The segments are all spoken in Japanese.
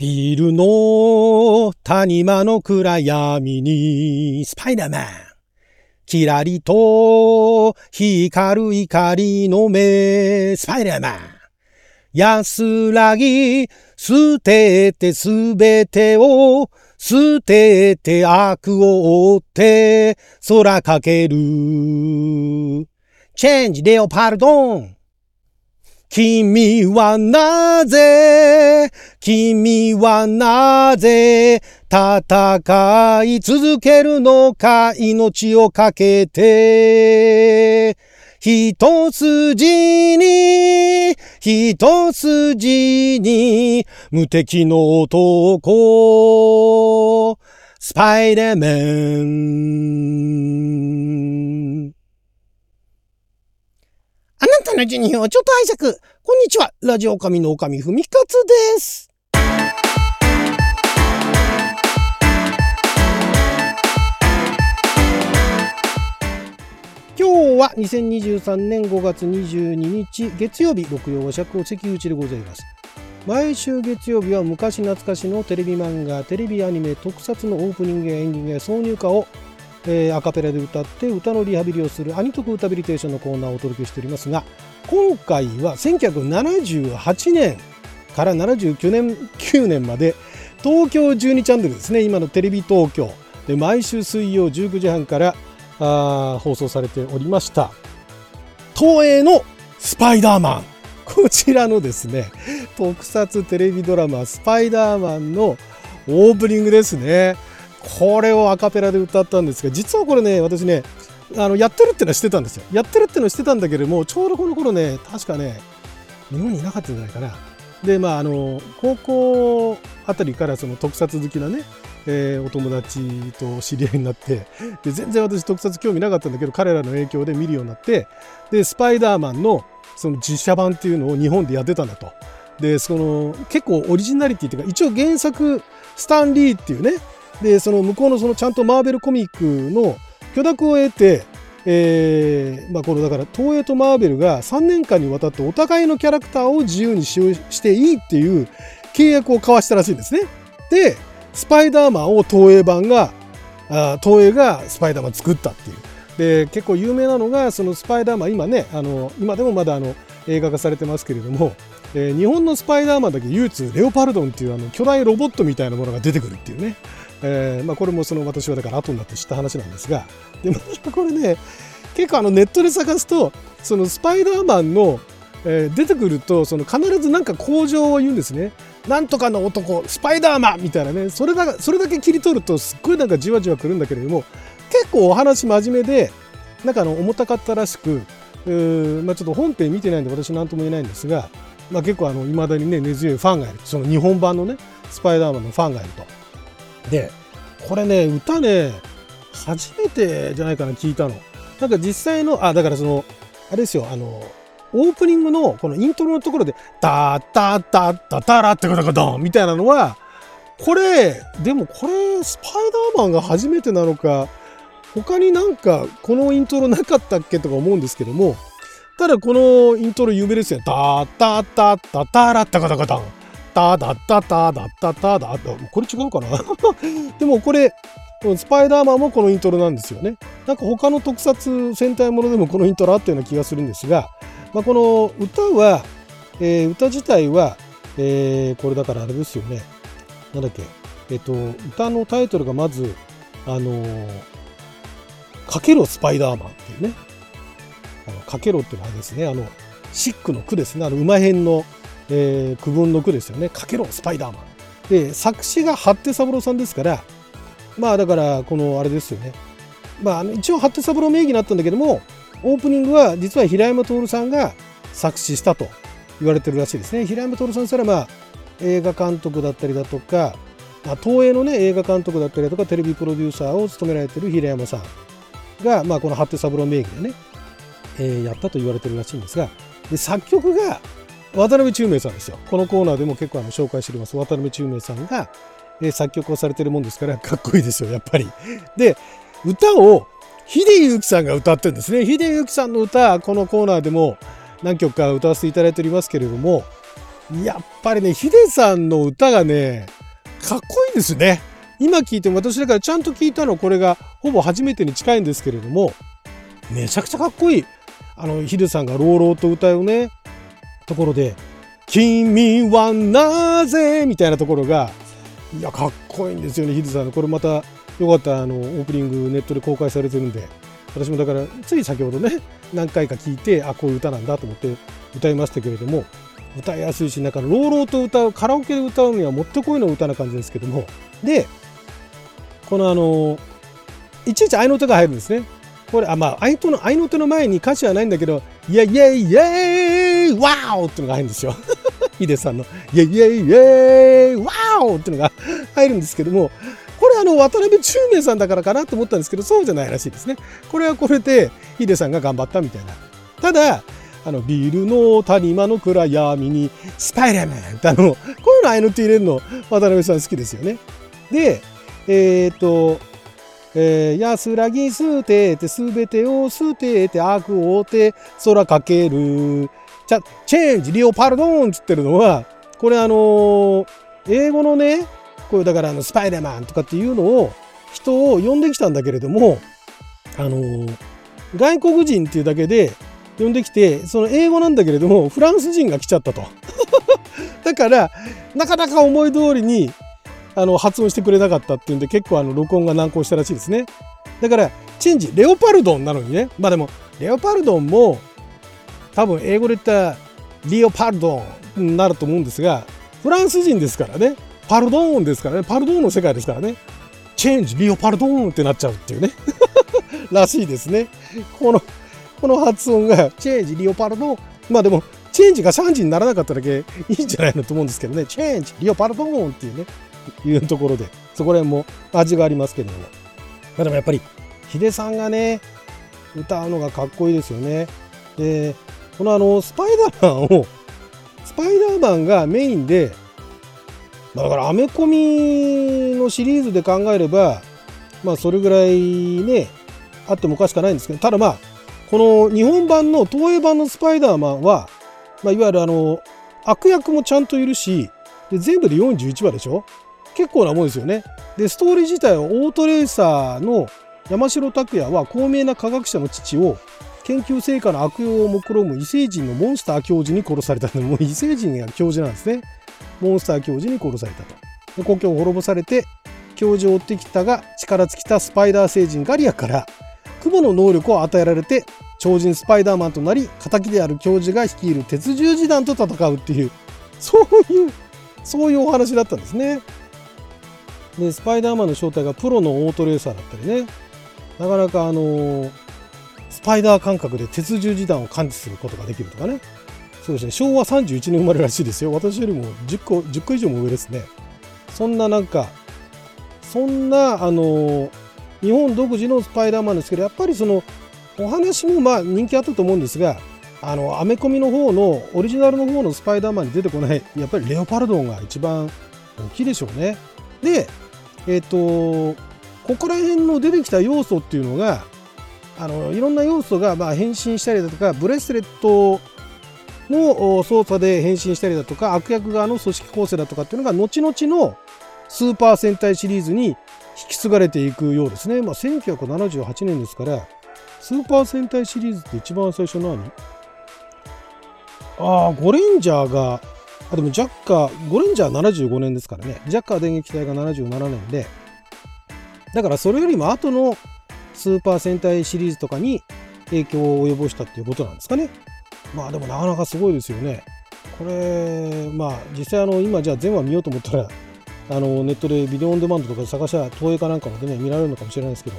ビルの谷間の暗闇にスパイダーマン。キラリと光る怒りの目、スパイダーマン。安らぎ、捨ててすべてを、捨てて悪を追って空かける。チェンジレオパルドン。君はなぜ、君はなぜ、戦い続けるのか、命をかけて。一筋に、一筋に、無敵の男、スパイダーマン。あなたの12分をちょっと拝借。こんにちは。ラジオ神の神ふみかつです。今日は2023年5月22日月曜日、六曜尺を関口でございます。毎週月曜日は昔懐かしのテレビ漫画、テレビアニメ、特撮のオープニングやエンディングや挿入歌をえー、アカペラで歌って歌のリハビリをするアニトク歌ビリテーションのコーナーをお届けしておりますが今回は1978年から79年 ,9 年まで東京12チャンネルですね。今のテレビ東京で毎週水曜19時半からあ放送されておりました。東映のスパイダーマン。こちらのですね特撮テレビドラマスパイダーマンのオープニングですね。これをアカペラで歌ったんですが実はこれね私ねあのやってるってのは知ってたんですよ。やってるってのは知ってたんだけれどもちょうどこの頃ね確かね日本にいなかったんじゃないかな。でまああの高校あたりからその特撮好きなね、えー、お友達と知り合いになってで全然私特撮興味なかったんだけど彼らの影響で見るようになってでスパイダーマンのその実写版っていうのを日本でやってたんだと。でその結構オリジナリティっていうか一応原作スタンリーっていうねでその向こうのそのちゃんとマーベルコミックの許諾を得て、えーまあ、このだから東映とマーベルが3年間にわたってお互いのキャラクターを自由に使用していいっていう契約を交わしたらしいんですね。でスパイダーマンを東映版があ東映がスパイダーマン作ったっていう。で結構有名なのがそのスパイダーマン今ねあの今でもまだあの映画化されてますけれども、えー、日本のスパイダーマンだけ唯一レオパルドンっていうあの巨大ロボットみたいなものが出てくるっていうねえーまあ、これもその私はだから後になって知った話なんですがでもこれね結構あのネットで探すとそのスパイダーマンの、えー、出てくるとその必ずなんか工場を言うんですね。なんとかの男スパイダーマンみたいなねそれがそれだけ切り取るとすっごいなんかじわじわくるんだけれども結構お話真面目でなんかあの重たかったらしくまあ、ちょっと本編見てないんで私何とも言えないんですが、まあ、結構いまだにね根強いファンがいるその日本版のねスパイダーマンのファンがいると。でこれね歌ね初めてじゃないかな聞いたのなんか実際のあだからそのあれですよあのオープニングのこのイントロのところで「タタタタタラってことかドン」みたいなのはこれでもこれスパイダーマンが初めてなのか他になんかこのイントロなかったっけとか思うんですけどもただこのイントロ有名ですよ。タタタタタラってことかドンタダッタタダッタタダこれ違うかな？でもこれスパイダーマンもこのイントロなんですよね。なんか他の特撮戦隊ものでもこのイントロあったような気がするんですが、まあ、この歌は、えー、歌自体は、えー、これだからあれですよね。なんだっけ？えっ、ー、と、歌のタイトルがまず、あのー、かけろスパイダーマンっていうね。あのかけろっていうのはですね、あの、シックの句ですね。あの、馬編のえー、区分の句ですよね「かけろスパイダーマン」で作詞が八手三郎さんですからまあだからこのあれですよね。まあ一応八手三郎名義になったんだけどもオープニングは実は平山徹さんが作詞したと言われてるらしいですね。平山徹さんしたらまあ映画監督だったりだとか東映のね映画監督だったりだとかテレビプロデューサーを務められてる平山さんが、まあ、この八手三郎名義でね、えー、やったと言われてるらしいんですがで作曲が渡辺中明さんですよこのコーナーでも結構あの紹介しております渡辺中明さんが、え、作曲をされてるもんですからかっこいいですよやっぱり。で歌を秀幸さんが歌ってるんですね秀幸さんの歌このコーナーでも何曲か歌わせていただいておりますけれどもやっぱりね、ヒデさんの歌がね、かっこいいですね。今聞いても私だからちゃんと聞いたのこれがほぼ初めてに近いんですけれども、めちゃくちゃかっこいい。あの、ヒデさんが朗々と歌うね、ところで、君はなぜみたいなところが、いや、かっこいいんですよね、ヒデさん。これまた、よかった、あの、オープニングネットで公開されてるんで、私もだから、つい先ほどね、何回か聞いて、あ、こういう歌なんだと思って歌いましたけれども、歌いやすいし、なんか、朗々と歌う、カラオケで歌うにはもってこいの歌な感じですけども、で、このあの、いちいち合いの手が入るんですね。これ、あ、まあ、合いの合いの手の前に歌詞はないんだけど、イェイイェイイェイワーオってのが入るんですよ。ヒデさんの、イェイイェイイェイワオっていうのが入るんですけども、これあの、渡辺中明さんだからかなと思ったんですけど、そうじゃないらしいですね。これはこれで、ヒデさんが頑張ったみたいな。ただ、あの、ビルの谷間の暗闇に、スパイダーマンってあの、こういうのああいのって入れるの、渡辺さん好きですよね。で、えー、っと、えー、安らぎ捨てて、すべてを捨てて、悪を追って空かける。じゃ、チェンジ、リオパルドーンって言ってるのは、これあの、英語のね、こういうだからあの、スパイダーマンとかっていうのを、人を呼んできたんだけれども、あの、外国人っていうだけで呼んできて、その英語なんだけれども、フランス人が来ちゃったと。だから、なかなか思い通りにあの発音してくれなかったっていうんで結構あの録音が難航したらしいですねだからチェンジレオパルドンなのにねまあでもレオパルドンも多分英語で言ったリオパルドンになると思うんですがフランス人ですからね。パルドーンですからね。パルドーンの世界ですからね。チェンジリオパルドーンってなっちゃうっていうね。らしいですね。このこの発音がチェンジリオパルドーン。まあでもチェンジが3時にならなかっただけいいんじゃないのと思うんですけどね。チェンジリオパルドーンっていうね。いうところで、そこら辺も味がありますけども。まあ、でもやっぱり、ヒデさんがね、歌うのがかっこいいですよね。で、このあの、スパイダーマンを、スパイダーマンがメインで、だからアメコミのシリーズで考えれば、まあそれぐらいね、あってもおかしくないんですけど、ただまあ、この日本版の東映版のスパイダーマンは、まあ、いわゆるあの、悪役もちゃんといるし、で全部で41話でしょ？結構なもんですよね。で、ストーリー自体はオートレーサーの山城拓也は高名な科学者の父を研究成果の悪用を目論む異星人のモンスター教授に殺されたもう異星人が教授なんですね。モンスター教授に殺されたと。故郷を滅ぼされて教授を追ってきたが力尽きたスパイダー星人ガリアから雲の能力を与えられて超人スパイダーマンとなり敵である教授が率いる鉄十字団と戦うっていうそういうそういうお話だったんですね。でスパイダーマンの正体がプロのオートレーサーだったりねなかなかあのスパイダー感覚で鉄十字弾を感知することができるとかね。そうですね。昭和31年生まれらしいですよ。私よりも10個 ,10 個以上も上ですね。そんななんかそんなあの日本独自のスパイダーマンですけどやっぱりそのお話もまあ人気あったと思うんですがあのアメコミの方のオリジナルの方のスパイダーマンに出てこないやっぱりレオパルドンが一番大きいでしょうね。でえっ、ー、とここら辺の出てきた要素っていうのがあのいろんな要素がまあ変身したりだとかブレスレットの操作で変身したりだとか悪役側の組織構成だとかっていうのが後々のスーパー戦隊シリーズに引き継がれていくようですね。まあ、1978年ですからスーパー戦隊シリーズって一番最初何？ああ、ゴレンジャーがあでもジャッカー、ゴレンジャー75年ですからね、ジャッカー電撃隊が77年で、だからそれよりも後のスーパー戦隊シリーズとかに影響を及ぼしたっていうことなんですかね。まあでもなかなかすごいですよね。これ、まあ実際あの今じゃあ全話見ようと思ったら、あのネットでビデオオンデマンドとかで探しゃ東映かなんかまでね見られるのかもしれないですけど、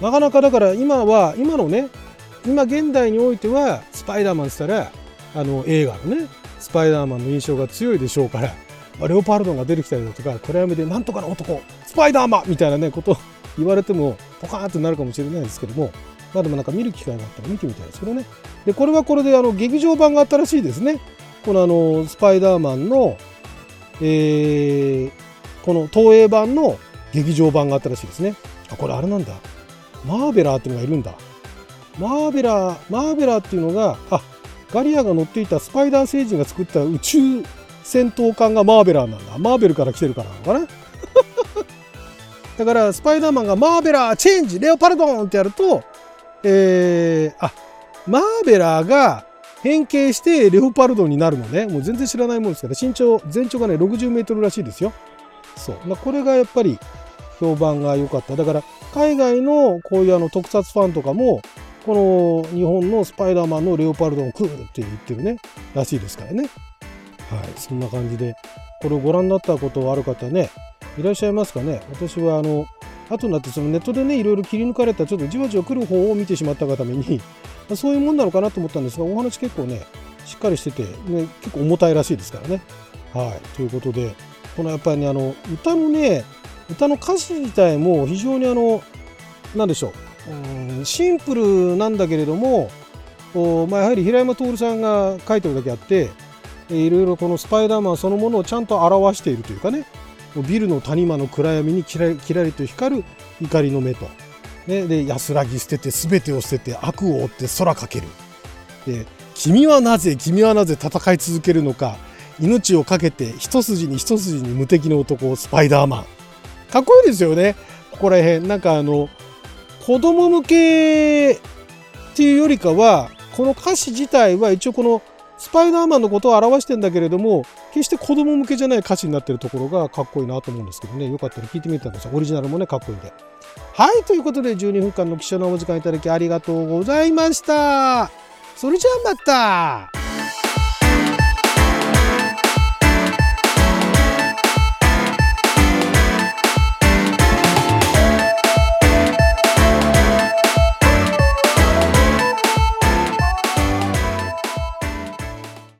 なかなかだから今は、今のね、今現代においてはスパイダーマンって言ったら、あの映画のね、スパイダーマンの印象が強いでしょうから、レオパルドンが出てきたりだとか暗闇でなんとかの男スパイダーマンみたいなねこと言われてもポカーンとなるかもしれないですけどもまあでもなんか見る機会があったら見てみたいですけどね。でこれはこれであの劇場版があったらしいですね。このあのスパイダーマンのえー、この東映版の劇場版があったらしいですね。あこれあれなんだ。マーベラーっていうのがいるんだ。マーベラーマーベラーっていうのがあガリアが乗っていたスパイダー星人が作った宇宙戦闘艦がマーベラーなんだ。マーベルから来てるからなのかな。だからスパイダーマンがマーベラーチェンジレオパルドンってやるとえー、あマーベラーが変形してレオパルドンになるのね。もう全然知らないもんですから身長全長がね60メートルらしいですよ。そう、まあ、これがやっぱり評判が良かった。だから海外のこういうあの特撮ファンとかもこの日本のスパイダーマンのレオパルドンクールって言ってるね。らしいですからね。はい。そんな感じでこれをご覧になったことある方ねいらっしゃいますかね？私はあの後になってそのネットでねいろいろ切り抜かれたちょっとじわじわ来る方を見てしまったがために そういうもんなのかなと思ったんですがお話結構ねしっかりしてて、ね、結構重たいらしいですからね。はい、ということでこのやっぱりねあの歌のね歌の歌詞自体も非常にあの何でしょう。うんシンプルなんだけれどもおまあ、やはり平山徹さんが書いてるだけあっていろいろこのスパイダーマンそのものをちゃんと表しているというかね。ビルの谷間の暗闇にキラキラリと光る怒りの目と、ね、で安らぎ捨てて全てを捨てて悪を追って空かける。で君はなぜ君はなぜ戦い続けるのか命を懸けて一筋に一筋に無敵の男スパイダーマン。かっこいいですよね。ここら辺。なんかあの子供向けっていうよりかはこの歌詞自体は一応このスパイダーマンのことを表してんだけれども決して子供向けじゃない歌詞になってるところがかっこいいなと思うんですけどね。よかったら聞いてみてください。オリジナルもねかっこいいんで。はいということで12分間の記者のお時間いただきありがとうございました。それじゃあまた。